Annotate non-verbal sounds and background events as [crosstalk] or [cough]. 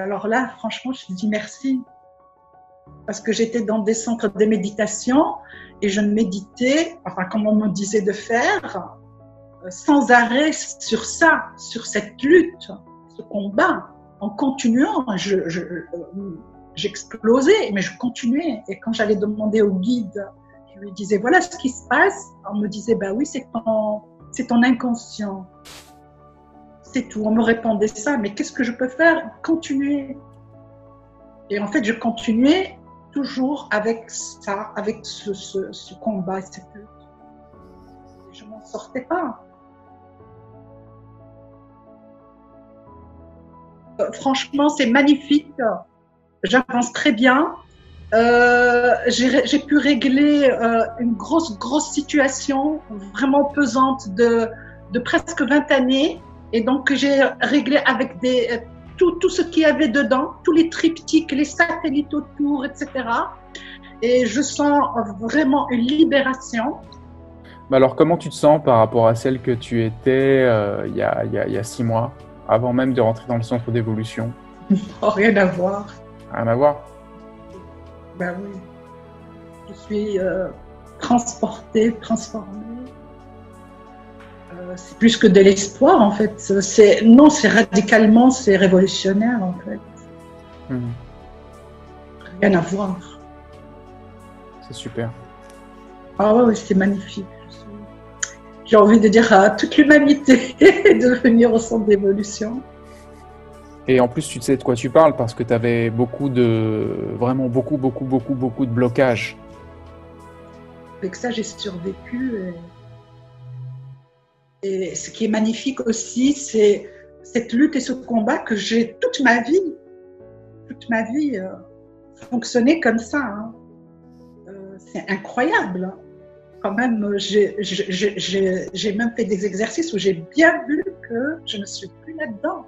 alors là, franchement, je dis merci. Parce que j'étais dans des centres de méditation et je méditais, enfin, comme on me disait de faire, euh, sans arrêt sur ça, sur cette lutte, ce combat. En continuant, j'explosais, je, mais je continuais. Et quand j'allais demander au guide, je lui disais voilà ce qui se passe, on me disait bah oui, c'est ton, c'est ton inconscient. C'est tout. On me répondait ça, mais qu'est-ce que je peux faire? Continuer. Et en fait, je continuais toujours avec ça, avec ce, ce, ce combat, cette. Je m'en sortais pas. franchement, c'est magnifique. J'avance très bien. Euh, j'ai pu régler euh, une grosse, grosse situation vraiment pesante de, de presque 20 années. Et donc, j'ai réglé avec des, tout, tout ce qu'il y avait dedans, tous les triptyques, les satellites autour, etc. Et je sens vraiment une libération. Alors, comment tu te sens par rapport à celle que tu étais euh, il, y a, il, y a, il y a six mois avant même de rentrer dans le centre d'évolution? [laughs] Oh, Rien à voir. Rien à voir? Ben oui. Je suis euh, transportée, transformée. C'est plus que de l'espoir en fait. C'est non, c'est radicalement, c'est révolutionnaire en fait. Hmm. Rien à voir. C'est super. Ah ouais, c'est magnifique j'ai envie de dire à toute l'humanité [laughs] de venir au centre d'évolution. Et en plus, tu sais de quoi tu parles parce que tu avais beaucoup de, vraiment beaucoup, beaucoup, beaucoup, beaucoup de blocages. Avec ça, j'ai survécu. Et... ce qui est magnifique aussi, c'est cette lutte et ce combat que j'ai toute ma vie, toute ma vie euh, fonctionné comme ça. Hein. Euh, c'est incroyable quand même, j'ai même fait des exercices où j'ai bien vu que je ne suis plus là-dedans.